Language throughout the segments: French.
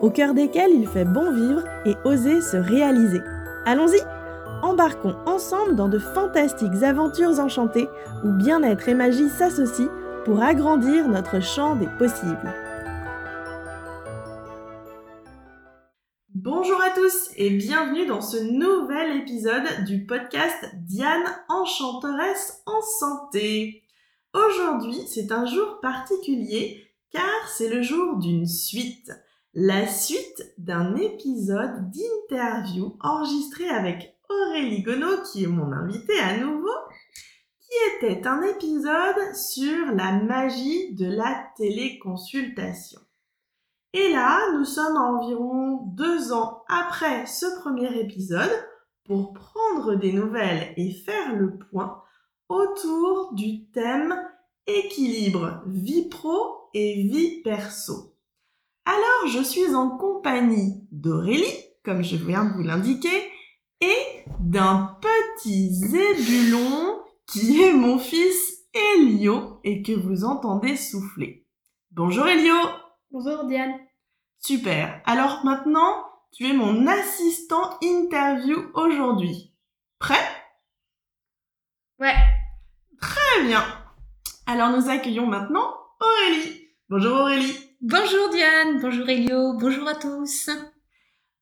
au cœur desquels il fait bon vivre et oser se réaliser. Allons-y Embarquons ensemble dans de fantastiques aventures enchantées où bien-être et magie s'associent pour agrandir notre champ des possibles. Bonjour à tous et bienvenue dans ce nouvel épisode du podcast Diane Enchanteresse en santé. Aujourd'hui, c'est un jour particulier car c'est le jour d'une suite la suite d'un épisode d'interview enregistré avec Aurélie Gonod, qui est mon invitée à nouveau, qui était un épisode sur la magie de la téléconsultation. Et là, nous sommes environ deux ans après ce premier épisode pour prendre des nouvelles et faire le point autour du thème équilibre vie pro et vie perso. Alors, je suis en compagnie d'Aurélie, comme je viens de vous l'indiquer, et d'un petit zébulon qui est mon fils Elio et que vous entendez souffler. Bonjour Elio Bonjour Diane Super Alors maintenant, tu es mon assistant interview aujourd'hui. Prêt? Ouais. Très bien Alors nous accueillons maintenant Aurélie. Bonjour Aurélie Bonjour Diane, bonjour Elio, bonjour à tous.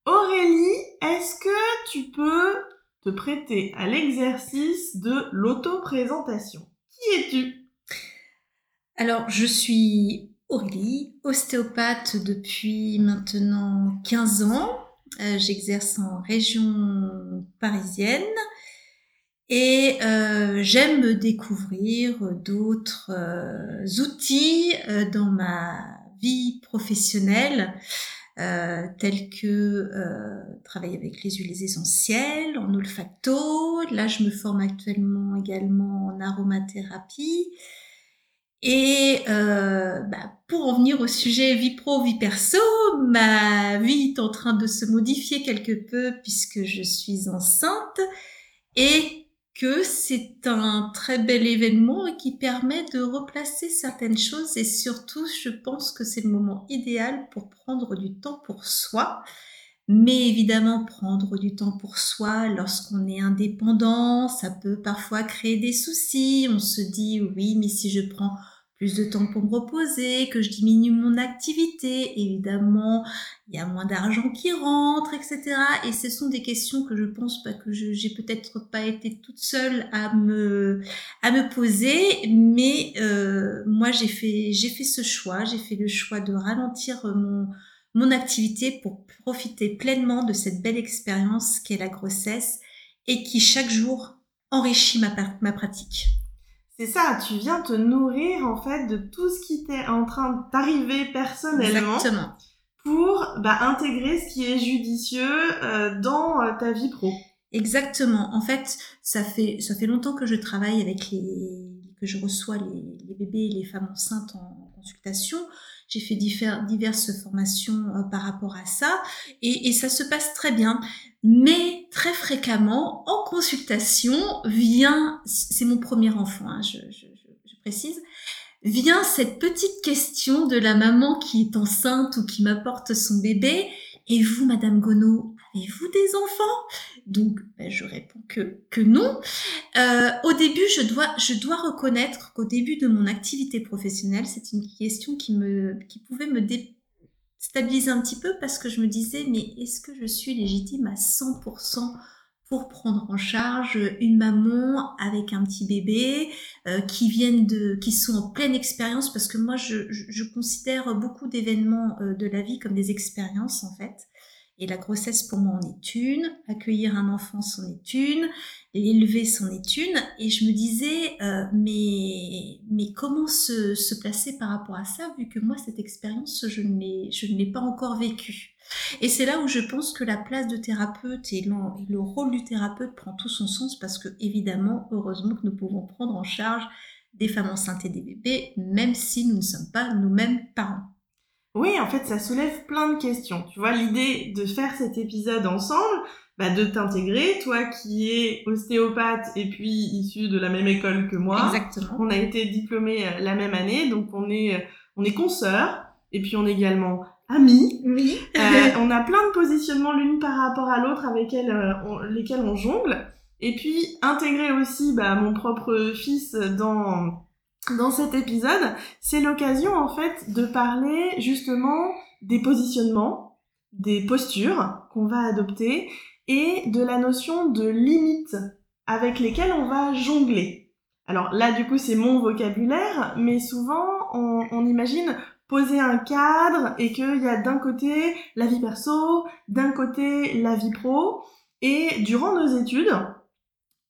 Aurélie, est-ce que tu peux te prêter à l'exercice de l'auto-présentation? Qui es-tu? Alors, je suis Aurélie, ostéopathe depuis maintenant 15 ans. Euh, j'exerce en région parisienne et euh, j'aime découvrir d'autres euh, outils dans ma vie professionnelle, euh, telles que euh, travailler avec les huiles essentielles, en olfacto. Là, je me forme actuellement également en aromathérapie. Et euh, bah, pour en venir au sujet vie pro, vie perso, ma vie est en train de se modifier quelque peu puisque je suis enceinte et que c'est un très bel événement qui permet de replacer certaines choses et surtout je pense que c'est le moment idéal pour prendre du temps pour soi. Mais évidemment, prendre du temps pour soi lorsqu'on est indépendant, ça peut parfois créer des soucis. On se dit oui, mais si je prends plus de temps pour me reposer, que je diminue mon activité, évidemment, il y a moins d'argent qui rentre, etc. Et ce sont des questions que je pense pas que j'ai peut-être pas été toute seule à me à me poser, mais euh, moi j'ai fait j'ai fait ce choix, j'ai fait le choix de ralentir mon mon activité pour profiter pleinement de cette belle expérience qu'est la grossesse et qui chaque jour enrichit ma, ma pratique. C'est ça, tu viens te nourrir en fait de tout ce qui t'est en train d'arriver personnellement. Exactement. Pour bah, intégrer ce qui est judicieux euh, dans euh, ta vie pro. Exactement. En fait, ça fait ça fait longtemps que je travaille avec les que je reçois les, les bébés et les femmes enceintes en consultation. J'ai fait diverses formations euh, par rapport à ça et, ça se passe très bien. Mais très fréquemment, en consultation, vient, c'est mon premier enfant, hein, je, précise, vient cette petite question de la maman qui est enceinte ou qui m'apporte son bébé. Et vous, Madame Gonod, avez-vous des enfants? Donc, ben, je réponds que, non. Euh, au début, je dois, reconnaître qu'au début de mon activité professionnelle, c'est une question qui, me, qui pouvait me déstabiliser un petit peu parce que je me disais, mais est-ce que je suis légitime à 100% pour prendre en charge une maman avec un petit bébé euh, qui viennent qui sont en pleine expérience? Parce que moi je, je, je considère beaucoup d'événements euh, de la vie comme des expériences en fait Et la grossesse pour moi en est une, accueillir un enfant c'en est une, l'élever c'en est une. Et je me disais, euh, mais, mais comment se, se placer par rapport à ça, vu que moi, cette expérience, je ne l'ai pas encore vécue. Et c'est là où je pense que la place de thérapeute et le rôle du thérapeute prend tout son sens parce que évidemment, heureusement que nous pouvons prendre en charge des femmes enceintes et des bébés, même si nous ne sommes pas nous-mêmes parents. Oui, en fait, ça soulève plein de questions. Tu vois, l'idée de faire cet épisode ensemble, bah, de t'intégrer, toi qui es ostéopathe et puis issu de la même école que moi. Exactement. On a été diplômés euh, la même année, donc on est, euh, on est consoeurs et puis on est également amis. Oui. Euh, on a plein de positionnements l'une par rapport à l'autre avec lesquels on jongle. Et puis intégrer aussi bah, mon propre fils dans dans cet épisode, c'est l'occasion en fait de parler justement des positionnements, des postures qu'on va adopter et de la notion de limite avec lesquelles on va jongler. Alors là, du coup, c'est mon vocabulaire, mais souvent, on, on imagine poser un cadre et qu'il y a d'un côté la vie perso, d'un côté la vie pro. Et durant nos études,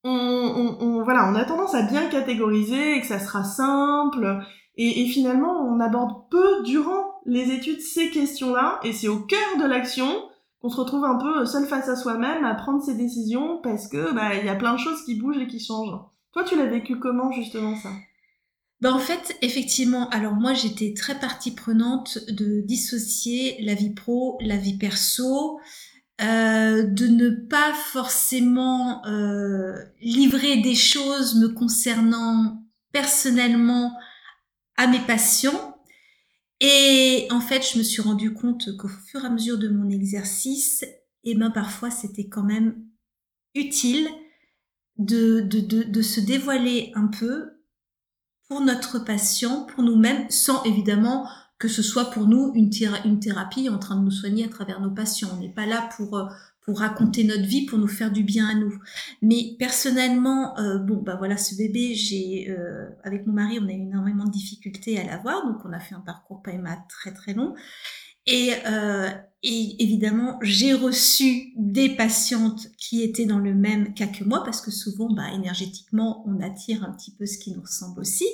on, on, voilà, on a tendance à bien catégoriser et que ça sera simple. Et, finalement, on aborde peu durant les études ces questions-là. Et c'est au cœur de l'action qu'on se retrouve un peu seul face à soi-même à prendre ses décisions parce que bah il y a plein de choses qui bougent et qui changent. Toi, tu l'as vécu comment justement ça? Bah en fait, effectivement, alors moi j'étais très partie prenante de dissocier la vie pro, la vie perso. Euh, de ne pas forcément euh, livrer des choses me concernant personnellement à mes patients. Et en fait, je me suis rendu compte qu'au fur et à mesure de mon exercice, eh ben parfois c'était quand même utile de, de, de, de se dévoiler un peu pour notre patient, pour nous-mêmes, sans évidemment que ce soit pour nous une, thérapie en train de nous soigner à travers nos patients. On n'est pas là pour euh, pour raconter notre vie, pour nous faire du bien à nous. Mais personnellement, euh, bon, bah voilà, ce bébé, j'ai, euh, avec mon mari, on a eu énormément de difficultés à l'avoir, donc on a fait un parcours PMA très très long. Et, euh, et évidemment, j'ai reçu des patientes qui étaient dans le même cas que moi, parce que souvent, bah, énergétiquement, on attire un petit peu ce qui nous ressemble aussi.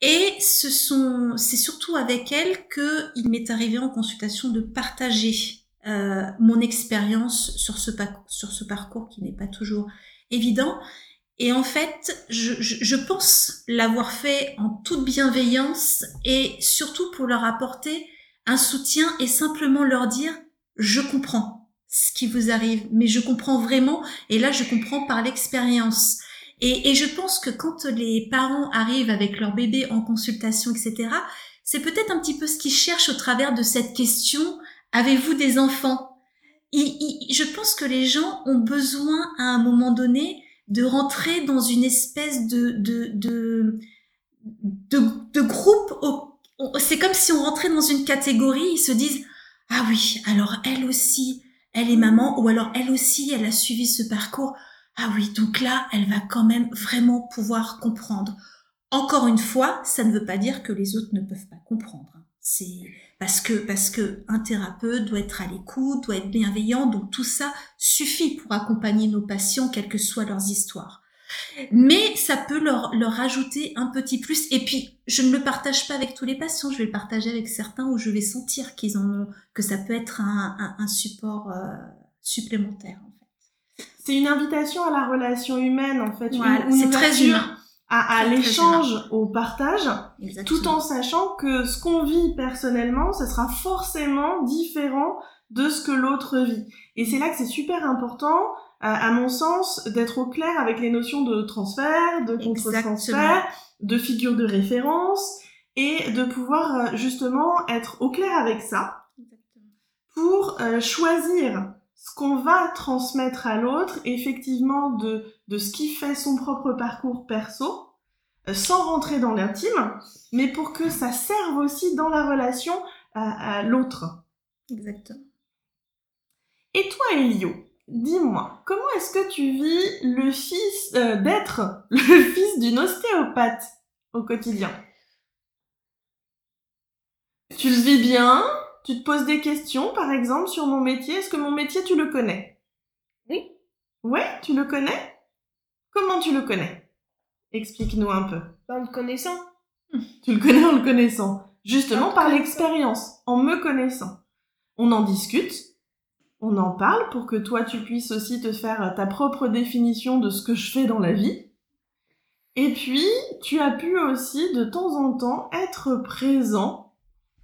Et ce sont, c'est surtout avec elle que il m'est arrivé en consultation de partager euh, mon expérience sur ce, sur ce parcours qui n'est pas toujours évident. Et en fait, je, je, je pense l'avoir fait en toute bienveillance et surtout pour leur apporter un soutien et simplement leur dire je comprends ce qui vous arrive, mais je comprends vraiment et là je comprends par l'expérience. Et, je pense que quand les parents arrivent avec leur bébé en consultation, etc., c'est peut-être un petit peu ce qu'ils cherchent au travers de cette question avez-vous des enfants? Je pense que les gens ont besoin à un moment donné de rentrer dans une espèce de de de, de, de groupe. C'est comme si on rentrait dans une catégorie. Ils se disent ah oui, alors elle aussi, elle est maman, ou alors elle aussi, elle a suivi ce parcours. Ah oui, donc là, elle va quand même vraiment pouvoir comprendre. Encore une fois, ça ne veut pas dire que les autres ne peuvent pas comprendre. C'est parce que parce que un thérapeute doit être à l'écoute, doit être bienveillant, donc tout ça suffit pour accompagner nos patients, quelles que soient leurs histoires. Mais ça peut leur, leur un petit plus. Et puis, je ne le partage pas avec tous les patients, je vais le partager avec certains où je vais sentir qu'ils en ont, que ça peut être un, un, support euh, supplémentaire c'est une invitation à la relation humaine en fait. c'est très humain. À, à l'échange, au partage, tout en sachant que ce qu'on vit personnellement, ce sera forcément différent de ce que l'autre vit. Et c'est là que c'est super important, à, mon sens, d'être au clair avec les notions de transfert, de contre-transfert, de figure de référence, et de pouvoir euh, justement être au clair avec ça pour euh, choisir ce qu'on va transmettre à l'autre, effectivement, de, de ce qui fait son propre parcours perso, euh, sans rentrer dans l'intime, mais pour que ça serve aussi dans la relation à, l'autre. Exactement. Et toi, Elio, dis-moi, comment est-ce que tu vis le fils euh, d'être le fils d'une ostéopathe au quotidien? Tu le vis bien? Tu te poses des questions, par exemple, sur mon métier. Est-ce que mon métier, tu le connais? Oui. Ouais, tu le connais? Comment tu le connais? Explique-nous un peu. En le connaissant. Tu le connais en le connaissant. Justement En te par l'expérience, en me connaissant. On en discute, on en parle pour que toi tu puisses aussi te faire ta propre définition de ce que je fais dans la vie. Et puis, tu as pu aussi de temps en temps être présent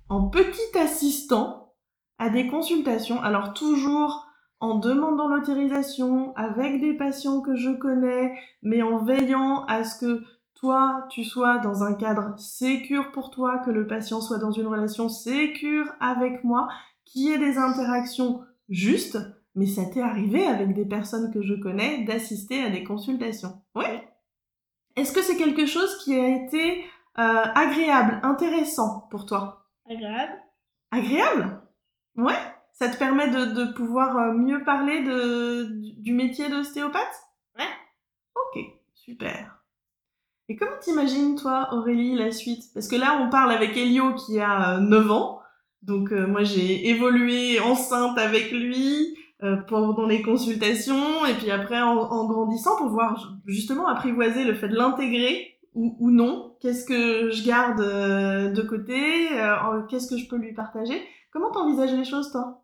en petit assistant à des consultations. Alors toujours en demandant l'autorisation avec des patients que je connais, mais en veillant à ce que toi, tu sois dans un cadre sécure pour toi, que le patient soit dans une relation sécure avec moi, qu'il y ait des interactions justes, mais ça t'est arrivé avec des personnes que je connais d'assister à des consultations. Oui. Est-ce que c'est quelque chose qui a été euh, agréable, intéressant pour toi? Agréable. Agréable? Ouais Ça te permet de, de pouvoir euh, mieux parler de, du- métier d'ostéopathe? Ouais. Ok, super. Et comment t'imagines, toi, Aurélie, la suite? Parce que là, on parle avec Elio qui a euh, 9 ans. Donc, euh, moi, j'ai évolué enceinte avec lui euh, pendant les consultations. Et puis après, en, en grandissant, pour voir justement apprivoiser le fait de l'intégrer ou, ou non. Qu'est-ce que je garde euh, de côté euh, Qu'est-ce que je peux lui partager? Comment t'envisages les choses, toi?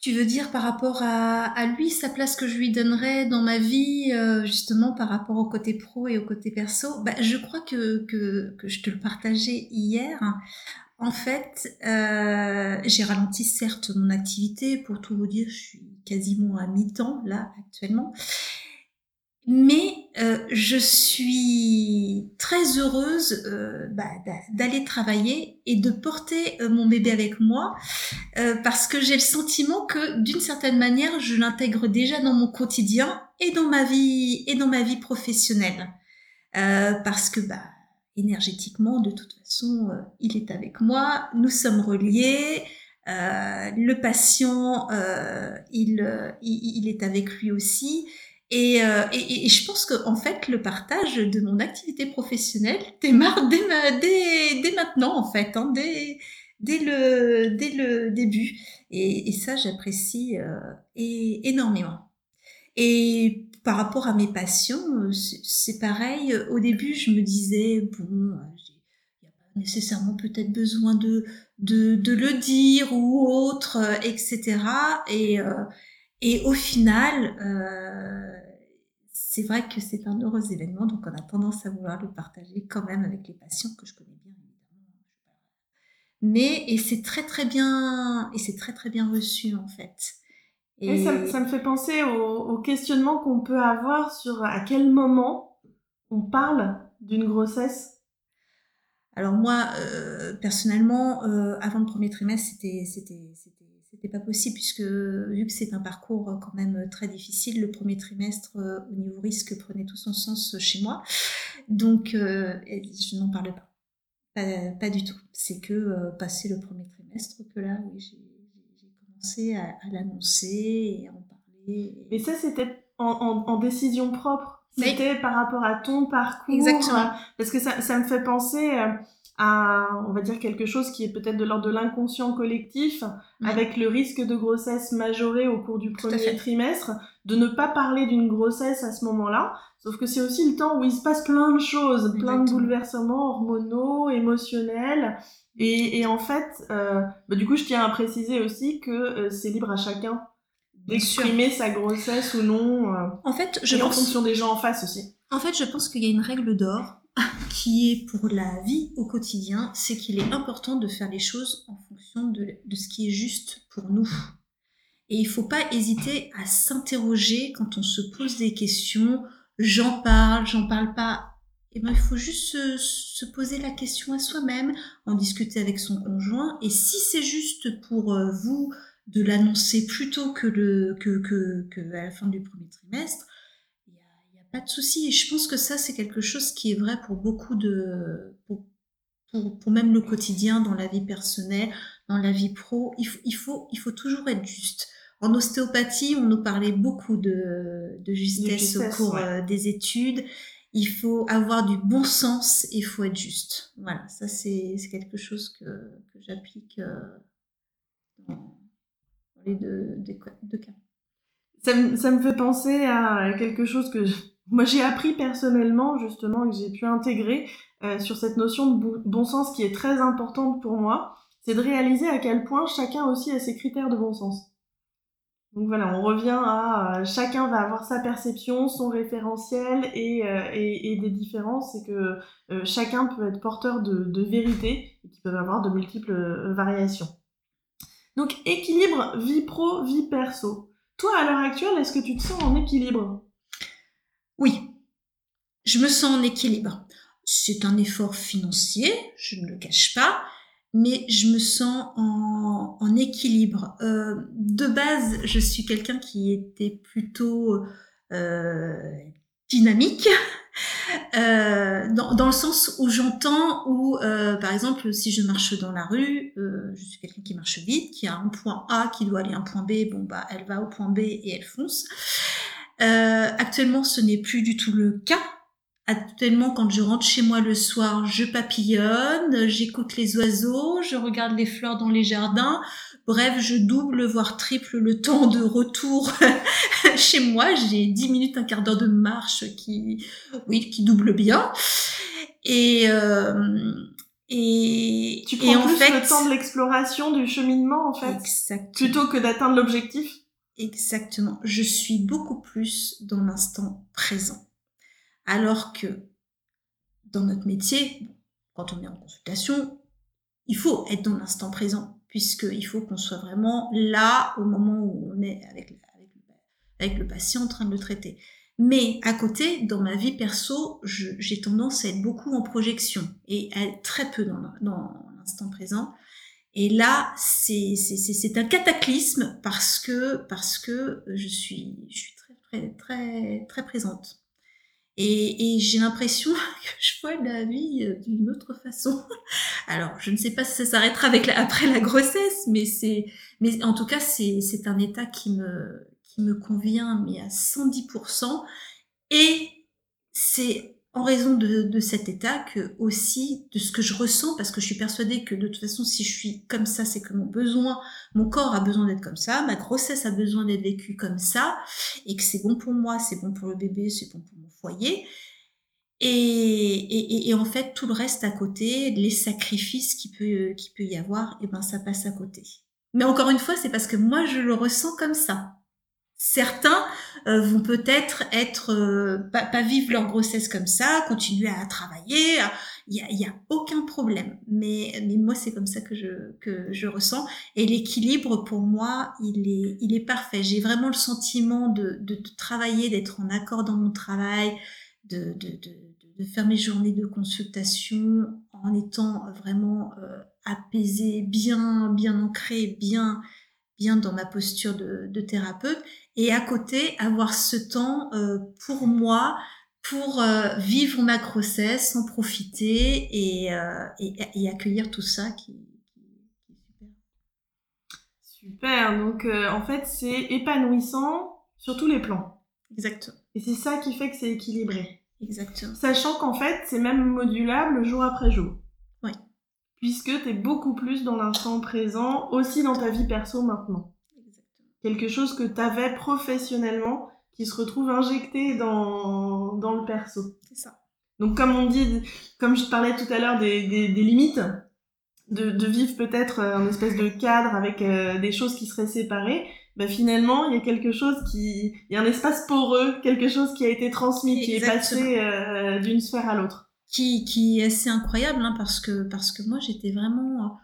Tu veux dire par rapport à, à lui, sa place que je lui donnerais dans ma vie, euh, justement par rapport au côté pro et au côté perso? Bah, Je crois que, que, je te le partageais hier. En fait, j'ai ralenti certes mon activité, pour tout vous dire, je suis quasiment à mi-temps là actuellement. Mais euh, je suis très heureuse euh, bah, d'a- d'aller travailler et de porter euh, mon bébé avec moi euh, parce que j'ai le sentiment que d'une certaine manière, je l'intègre déjà dans mon quotidien et dans ma vie et dans ma vie professionnelle. Euh, parce que bah énergétiquement, de toute façon, il est avec moi, nous sommes reliés. le patient, il, il, il est avec lui aussi. Et, euh, et, je pense que en fait, le partage de mon activité professionnelle démarre dès, dès, dès maintenant, en fait, hein, dès, dès, le, dès le début. Et, ça, j'apprécie euh, énormément. Et par rapport à mes passions, euh, c'est pareil. Au début, je me disais, bon, euh, il n'y a pas nécessairement peut-être besoin de, de, le dire ou autre, etc. Et, et au final, euh, c'est vrai que c'est un heureux événement, donc on a tendance à vouloir le partager quand même avec les patients que je connais bien. Mais et c'est très très bien et c'est très très bien reçu en fait. Et ça, ça me fait penser au, au questionnement qu'on peut avoir sur à quel moment on parle d'une grossesse. Alors moi, euh, personnellement, euh, avant le premier trimestre, c'était c'était c'était pas possible puisque vu que c'est un parcours euh, quand même très difficile, le premier trimestre euh, au niveau risque prenait tout son sens chez moi. Donc euh, je n'en parlais pas. pas, pas du tout. C'est que euh, passé le premier trimestre que là, oui, j'ai commencé à, à l'annoncer et à en parler. Mais ça, c'était en, en, en décision propre. C'était par rapport à ton parcours. Exactement. euh, Parce que ça, ça me fait penser euh, à, on va dire, quelque chose qui est peut-être de l'ordre de l'inconscient collectif, Ouais. avec le risque de grossesse majoré au cours du premier trimestre, de ne pas parler d'une grossesse à ce moment-là. Sauf que c'est aussi le temps où il se passe plein de choses, plein de bouleversements hormonaux, émotionnels. Et, et en fait, euh, bah, du coup, je tiens à préciser aussi que euh, c'est libre à chacun d'exprimer sa grossesse ou non, euh, En fait, je et en pense fonction des gens en face aussi. En fait, je pense qu'il y a une règle d'or qui est pour la vie au quotidien, c'est qu'il est important de faire les choses en fonction de, ce qui est juste pour nous. Et il faut pas hésiter à s'interroger quand on se pose des questions. J'en parle, j'en parle pas. Et ben, il faut juste se, se poser la question à soi-même, en discuter avec son conjoint. Et si c'est juste pour euh, vous de l'annoncer plus tôt que à la fin du premier trimestre, il n'y a, il y a pas de souci. Et je pense que ça, c'est quelque chose qui est vrai pour beaucoup de... Pour, pour, pour même le quotidien, dans la vie personnelle, dans la vie pro. Il faut, il faut, il faut toujours être juste. En ostéopathie, on nous parlait beaucoup de, de justesse, justesse, au cours ouais. euh, des études. il faut avoir du bon sens et il faut être juste. Voilà, ça c'est quelque chose que, que j'applique euh, dans les deux, deux, cas. Ça me, ça me, fait penser à quelque chose que moi j'ai appris personnellement justement que j'ai pu intégrer euh, sur cette notion de bon sens qui est très importante pour moi, c'est de réaliser à quel point chacun aussi a ses critères de bon sens. Donc voilà, on revient à euh, chacun va avoir sa perception, son référentiel et, euh, et, et des différences, c'est que chacun peut être porteur de, de vérité et qui peuvent avoir de multiples variations. Donc équilibre vie pro, vie perso. Toi, à l'heure actuelle, est-ce que tu te sens en équilibre? Oui, je me sens en équilibre. C'est un effort financier, je ne le cache pas, mais je me sens en, équilibre. Euh, de base, je suis quelqu'un qui était plutôt euh, dynamique, euh, dans, dans, le sens où j'entends où, par exemple, si je marche dans la rue, je suis quelqu'un qui marche vite, qui a un point A qui doit aller à un point B, bon bah elle va au point B et elle fonce. Euh, actuellement, ce n'est plus du tout le cas. Actuellement, quand je rentre chez moi le soir, je papillonne, j'écoute les oiseaux, je regarde les fleurs dans les jardins. Bref, je double, voire triple le temps de retour chez moi. J'ai 10 minutes, un quart d'heure de marche qui, oui, qui double bien. Et, euh, et, tu prends et en fait, le temps de l'exploration, du cheminement, en fait, exactement. plutôt que d'atteindre l'objectif? Exactement. Je suis beaucoup plus dans l'instant présent. Alors que dans notre métier, quand on est en consultation, il faut être dans l'instant présent, puisqu'il faut qu'on soit vraiment là au moment où on est avec, le patient en train de le traiter. Mais à côté, dans ma vie perso, j'ai tendance à être beaucoup en projection et à très peu dans l'instant présent. Et là, c'est un cataclysme parce que, parce que je suis, je suis très, très, très, très présente. Et, et j'ai l'impression que je vois la vie euh, d'une autre façon. Alors, je ne sais pas si ça s'arrêtera avec la, après la grossesse, mais c'est, mais en tout cas, c'est, c'est un état qui me, qui me convient, mais à 110%. Et c'est en raison de, cet état que aussi de ce que je ressens, parce que je suis persuadée que de toute façon, si je suis comme ça, c'est que mon besoin, mon corps a besoin d'être comme ça, ma grossesse a besoin d'être vécue comme ça, et que c'est bon pour moi, c'est bon pour le bébé, c'est bon pour mon foyer. Et, et, et, en fait, tout le reste à côté, les sacrifices qui peut, qui peut y avoir, et eh ben ça passe à côté. Mais encore une fois, c'est parce que moi je le ressens comme ça. Certains euh, vont peut-être être, euh, pas, pas, vivre leur grossesse comme ça, continuer à travailler. Il y a, y a, aucun problème. Mais, mais moi, c'est comme ça que je, que je ressens. Et l'équilibre, pour moi, il est, il est parfait. J'ai vraiment le sentiment de, de, travailler, d'être en accord dans mon travail, de, de, de, de, faire mes journées de consultation en étant vraiment euh, apaisé, bien, bien ancré, bien, bien dans ma posture de, de thérapeute et à côté avoir ce temps euh, pour moi pour euh, vivre ma grossesse, en profiter et, euh, et, et, accueillir tout ça qui, super. Super, donc euh, en fait c'est épanouissant sur tous les plans. Exactement. Et c'est ça qui fait que c'est équilibré. Exactement. Sachant qu'en fait c'est même modulable jour après jour. Puisque tu es beaucoup plus dans l'instant présent, aussi dans ta vie perso maintenant quelque chose que tu avais professionnellement qui se retrouve injecté dans, dans le perso. C'est ça. Donc comme on dit, comme je te parlais tout à l'heure des, des, des, limites, de, de vivre peut-être un espèce de cadre avec euh, des choses qui seraient séparées, bah finalement il y a quelque chose qui, il y a un espace poreux, quelque chose qui a été transmis, Exactement. qui est passé euh, d'une sphère à l'autre. Qui, qui est assez incroyable hein, parce que parce que moi j'étais vraiment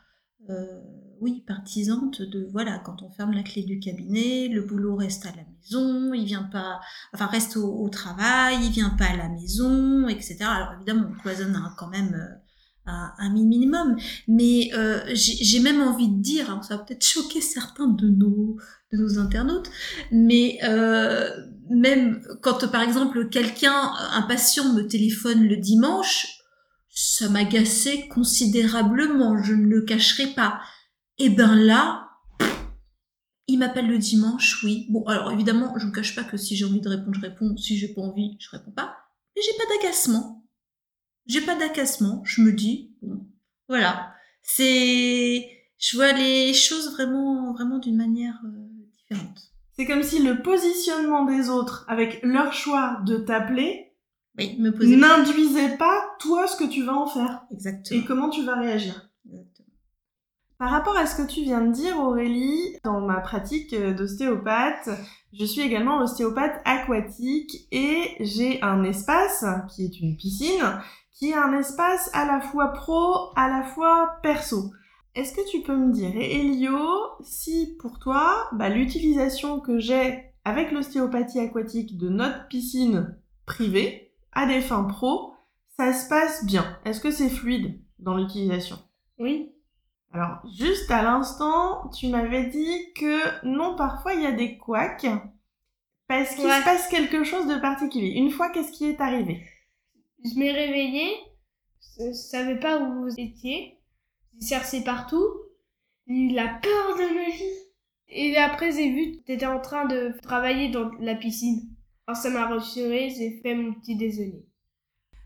euh, oui, partisante de voilà, quand on ferme la clé du cabinet, le boulot reste à la maison, il vient pas, enfin reste au, travail, il vient pas à la maison, etc. Alors évidemment, on cloisonne quand même euh, un, minimum, mais euh, j'ai même envie de dire, hein, ça va peut-être choquer certains de nos de nos internautes, mais euh, même quand par exemple quelqu'un, un patient me téléphone le dimanche, ça m'agaçait considérablement, je ne le cacherai pas. Et ben là, il m'appelle le dimanche, oui. Bon, alors évidemment, je ne cache pas que si j'ai envie de répondre, je réponds. Si j'ai pas envie, je réponds pas. et j'ai pas d'agacement. J'ai pas d'agacement. Je me dis, voilà, c'est, je vois les choses vraiment, vraiment d'une manière euh, différente. C'est comme si le positionnement des autres, avec leur choix de t'appeler, oui, me poser n'induisait pas toi ce que tu vas en faire. Exactement. Et comment tu vas réagir. Exactement. Par rapport à ce que tu viens de dire, Aurélie, dans ma pratique d'ostéopathe, je suis également ostéopathe aquatique et j'ai un espace qui est une piscine, qui est un espace à la fois pro, à la fois perso. Est-ce que tu peux me dire, Elio, si pour toi, bah, l'utilisation que j'ai avec l'ostéopathie aquatique de notre piscine privée, à des fins pro, ça se passe bien? Est-ce que c'est fluide dans l'utilisation? Oui. Alors, juste à l'instant, tu m'avais dit que non, parfois il y a des couacs parce qu'il se passe quelque chose de particulier. Une fois, qu'est-ce qui est arrivé? Je m'ai réveillée, je savais pas où vous étiez. J'ai cherché partout. J'ai eu la peur de ma vie. Et après, j'ai vu que tu étais en train de travailler dans la piscine. Alors ça m'a rassuré, j'ai fait mon petit déjeuner.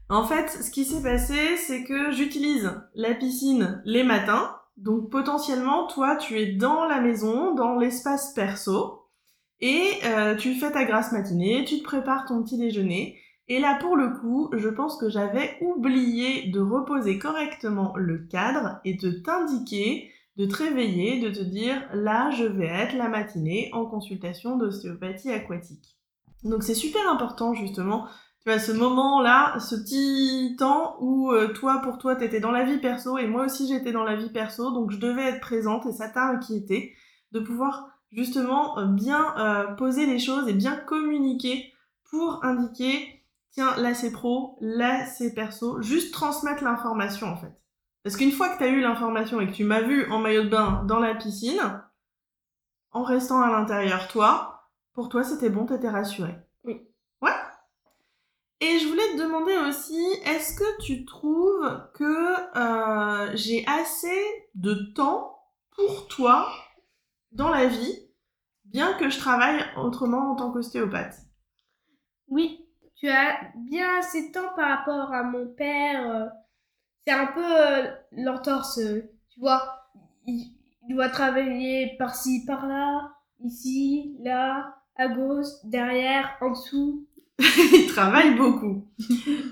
En fait, ce qui s'est passé, c'est que j'utilise la piscine les matins. Donc potentiellement, toi, tu es dans la maison, dans l'espace perso, et euh, tu fais ta grasse matinée, tu te prépares ton petit déjeuner. Et là, pour le coup, je pense que j'avais oublié de reposer correctement le cadre et de t'indiquer, de te réveiller, de te dire, là, je vais être la matinée en consultation d'ostéopathie aquatique. Donc c'est super important, justement, tu vois, ce moment-là, ce petit temps où euh, toi, pour toi, t'étais dans la vie perso et moi aussi j'étais dans la vie perso, donc je devais être présente et ça t'a inquiété de pouvoir justement euh, bien euh, poser les choses et bien communiquer pour indiquer tiens, là c'est pro, là c'est perso, juste transmettre l'information en fait. Parce qu'une fois que tu as eu l'information et que tu m'as vu en maillot de bain dans la piscine, en restant à l'intérieur toi, pour toi c'était bon, t'étais rassuré. Oui. Ouais. Et je voulais te demander aussi, est-ce que tu trouves que euh, j'ai assez de temps pour toi dans la vie, bien que je travaille autrement en tant qu'ostéopathe? Oui, tu as bien assez de temps par rapport à mon père. Euh, c'est un peu euh, l'entorse, euh, tu vois. Il, doit travailler par-ci, par-là, ici, là, à gauche, derrière, en dessous. il travaille beaucoup.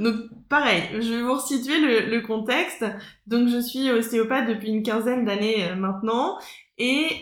Donc pareil, je vais vous resituer le, contexte. Donc je suis ostéopathe depuis une quinzaine d'années maintenant et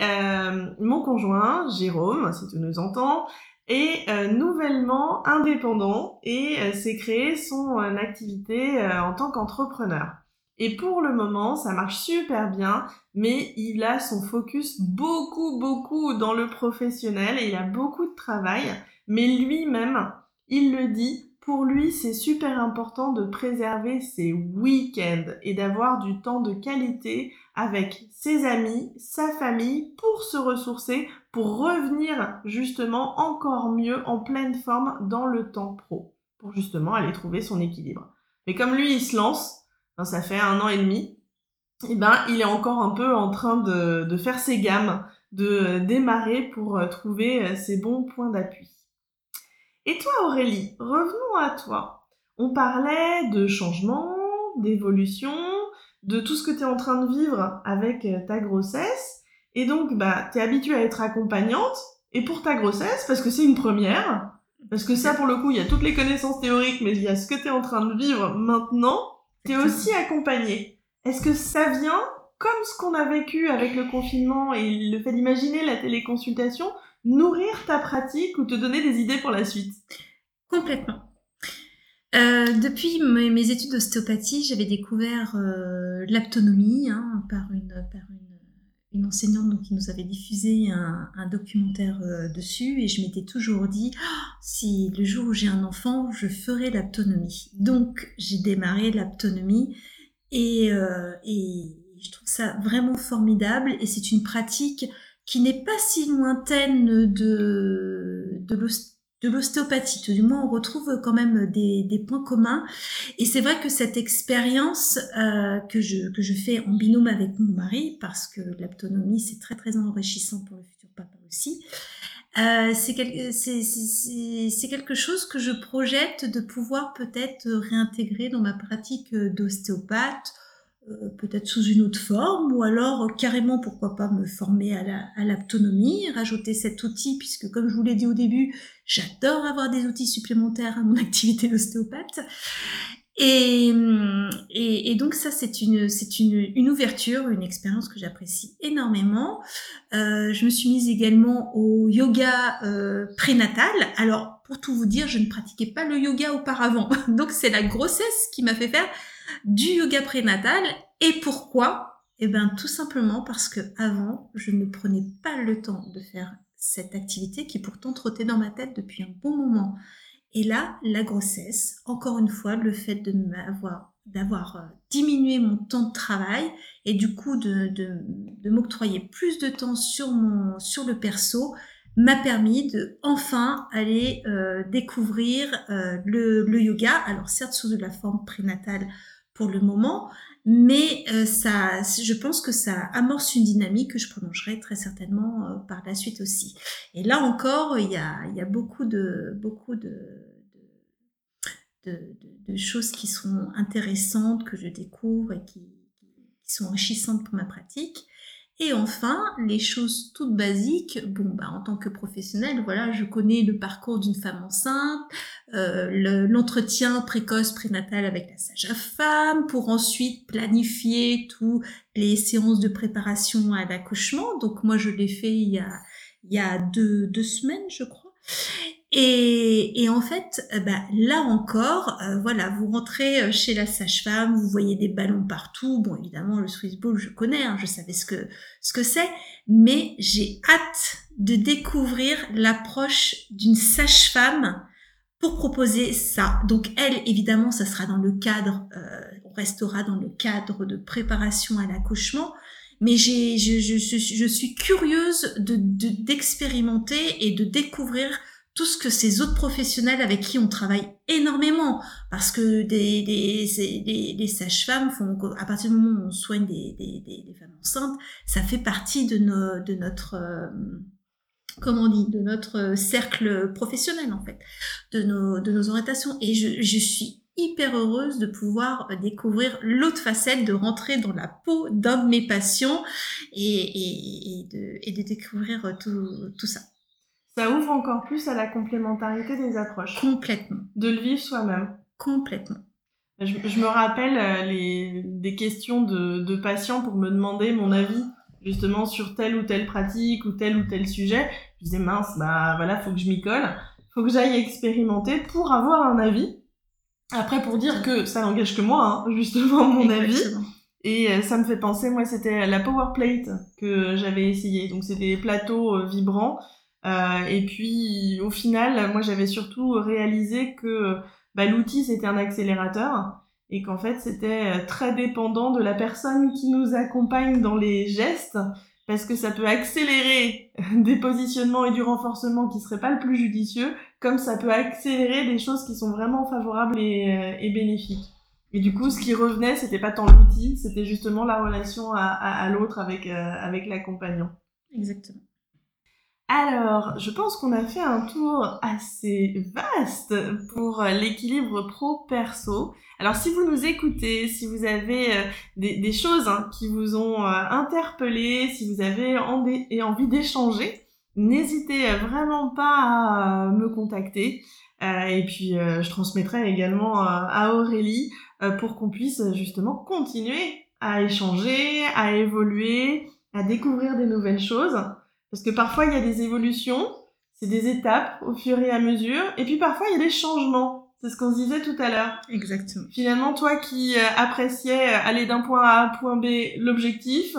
mon conjoint, Jérôme, si tu nous entends, est euh, nouvellement indépendant et euh, s'est créé son euh, activité en tant qu'entrepreneur. Et pour le moment, ça marche super bien, mais il a son focus beaucoup, beaucoup dans le professionnel et il a beaucoup de travail. Mais lui-même, il le dit, pour lui, c'est super important de préserver ses week-ends et d'avoir du temps de qualité avec ses amis, sa famille, pour se ressourcer, pour revenir justement encore mieux en pleine forme dans le temps pro, pour justement aller trouver son équilibre. Mais comme lui, il se lance, ben, ça fait un an et demi, et eh ben il est encore un peu en train de, de faire ses gammes, de démarrer pour euh, trouver euh, ses bons points d'appui. Et toi Aurélie, revenons à toi. On parlait de changement, d'évolution, de tout ce que tu es en train de vivre avec euh, ta grossesse. Et donc, bah, tu es habituée à être accompagnante. Et pour ta grossesse, parce que c'est une première, parce que ça, pour le coup, il y a toutes les connaissances théoriques, mais il y a ce que tu es en train de vivre maintenant, tu es aussi accompagnée. Est-ce que ça vient, comme ce qu'on a vécu avec le confinement et le fait d'imaginer la téléconsultation, nourrir ta pratique ou te donner des idées pour la suite? Complètement. Euh, depuis mes, études d'ostéopathie, j'avais découvert euh, l'aptonomie hein, par, une, par une, une, enseignante donc, qui nous avait diffusé un, documentaire euh, dessus et je m'étais toujours dit oh, si le jour où j'ai un enfant, je ferai l'aptonomie. Donc j'ai démarré l'aptonomie et, euh, et je trouve ça vraiment formidable et c'est une pratique qui n'est pas si lointaine de, de de l'ostéopathie. Du moins, on retrouve quand même des, points communs. Et c'est vrai que cette expérience euh, que, je, fais en binôme avec mon mari, parce que l'autonomie, c'est très très enrichissant pour le futur papa aussi, Euh, c'est quel- c'est- c'est- c'est quelque chose que je projette de pouvoir peut-être réintégrer dans ma pratique d'ostéopathe, peut-être sous une autre forme, ou alors euh, carrément, pourquoi pas, me former à la- à l'autonomie, rajouter cet outil, puisque comme je vous l'ai dit au début, j'adore avoir des outils supplémentaires à mon activité d'ostéopathe. Et, hum, et, donc ça, c'est une, une, une ouverture, une expérience que j'apprécie énormément. Euh, je me suis mise également au yoga euh, prénatal. Alors, pour tout vous dire, je ne pratiquais pas le yoga auparavant. Donc, c'est la grossesse qui m'a fait faire du yoga prénatal. Et pourquoi? Eh bien, tout simplement parce que avant, je ne prenais pas le temps de faire cette activité qui pourtant trottait dans ma tête depuis un bon moment. Et là, la grossesse, encore une fois, le fait de d'avoir euh, diminué mon temps de travail et du coup de m'octroyer plus de temps sur mon sur le perso m'a permis de enfin aller euh, découvrir euh, le, le yoga alors certes sous de la forme prénatale pour le moment mais euh, ça je pense que ça amorce une dynamique que je prolongerai très certainement euh, par la suite aussi et là encore il y a beaucoup de beaucoup de de, de, choses qui sont intéressantes, que je découvre et qui, sont enrichissantes pour ma pratique. Et enfin, les choses toutes basiques, bon, bah, en tant que professionnelle, voilà, je connais le parcours d'une femme enceinte, euh, l'entretien précoce prénatal avec la sage-femme, pour ensuite planifier toutes les séances de préparation à l'accouchement. Donc moi, je l'ai fait il y a, il y a deux, deux semaines, je crois. Et, et, en fait, bah, là encore, euh, voilà, vous rentrez chez la sage-femme, vous voyez des ballons partout. Bon, évidemment, le Swiss Ball, je connais, hein, je savais ce que ce que c'est, mais j'ai hâte de découvrir l'approche d'une sage-femme pour proposer ça. Donc, elle, évidemment, ça sera dans le cadre, euh, on restera dans le cadre de préparation à l'accouchement. Mais j'ai, je, je, je, je, suis curieuse de, d'expérimenter et de découvrir tout ce que ces autres professionnels avec qui on travaille énormément, parce que des, des, des, des sages-femmes font, à partir du moment où on soigne des, des, femmes enceintes, ça fait partie de, nos, de notre, euh, comment on dit, de notre cercle professionnel en fait, de nos, de nos orientations. Et je, je suis hyper heureuse de pouvoir découvrir l'autre facette, de rentrer dans la peau d'un de mes patients et, et, et, de, et de découvrir tout, tout ça. Ça ouvre encore plus à la complémentarité des approches. Complètement. De le vivre soi-même. Complètement. Je, je, me rappelle euh, les, des questions de, de, patients pour me demander mon avis justement sur telle ou telle pratique ou tel ou tel sujet. Je disais mince, bah voilà, faut que je m'y colle, faut que j'aille expérimenter pour avoir un avis. Après, pour dire que ça n'engage que moi, hein, justement, mon Exactement. avis. Et euh, ça me fait penser, moi, c'était la Power Plate que j'avais essayé. Donc, c'est des plateaux euh, vibrants euh, et puis au final, moi j'avais surtout réalisé que bah, l'outil c'était un accélérateur et qu'en fait c'était très dépendant de la personne qui nous accompagne dans les gestes parce que ça peut accélérer des positionnements et du renforcement qui seraient pas le plus judicieux, comme ça peut accélérer des choses qui sont vraiment favorables et, et bénéfiques. Et du coup, ce qui revenait, c'était pas tant l'outil, c'était justement la relation à, à, à l'autre avec, euh, avec l'accompagnant. Exactement. Alors, je pense qu'on a fait un tour assez vaste pour l'équilibre pro-perso. Alors, si vous nous écoutez, si vous avez euh, des, choses hein, qui vous ont euh, interpellé, si vous avez envie, d'échanger, n'hésitez vraiment pas à me contacter. Euh, et puis, je transmettrai également à Aurélie pour qu'on puisse justement continuer à échanger, à évoluer, à découvrir des nouvelles choses. Parce que parfois, il y a des évolutions, c'est des étapes au fur et à mesure, et puis parfois, il y a des changements. C'est ce qu'on se disait tout à l'heure. Exactement. Finalement, toi qui euh, appréciais aller d'un point A à un point B, l'objectif,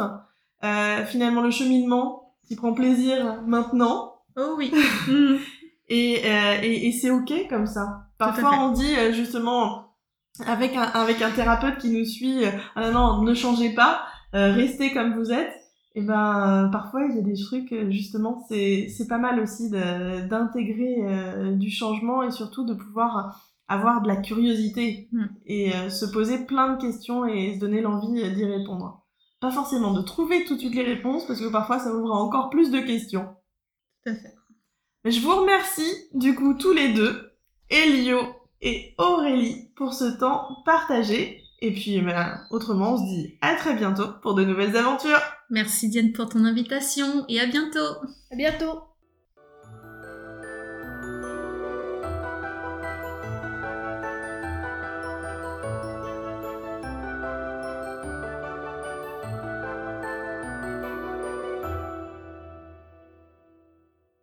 euh, finalement, le cheminement, qui prend plaisir maintenant. Oh oui. et, euh, et, et c'est OK comme ça. Parfois, on dit euh, justement, avec un, avec un thérapeute qui nous suit, ah non, non, ne changez pas, restez comme vous êtes et ben euh, parfois il y a des trucs justement c'est c'est pas mal aussi d'intégrer euh, du changement et surtout de pouvoir avoir de la curiosité mm. et euh, se poser plein de questions et se donner l'envie d'y répondre pas forcément de trouver tout de suite les réponses parce que parfois ça ouvre encore plus de questions tout à fait Je vous remercie du coup tous les deux, Elio et Aurélie, pour ce temps partagé. Et puis, ben, autrement, on se dit à très bientôt pour de nouvelles aventures. Merci Diane pour ton invitation et à bientôt. À bientôt.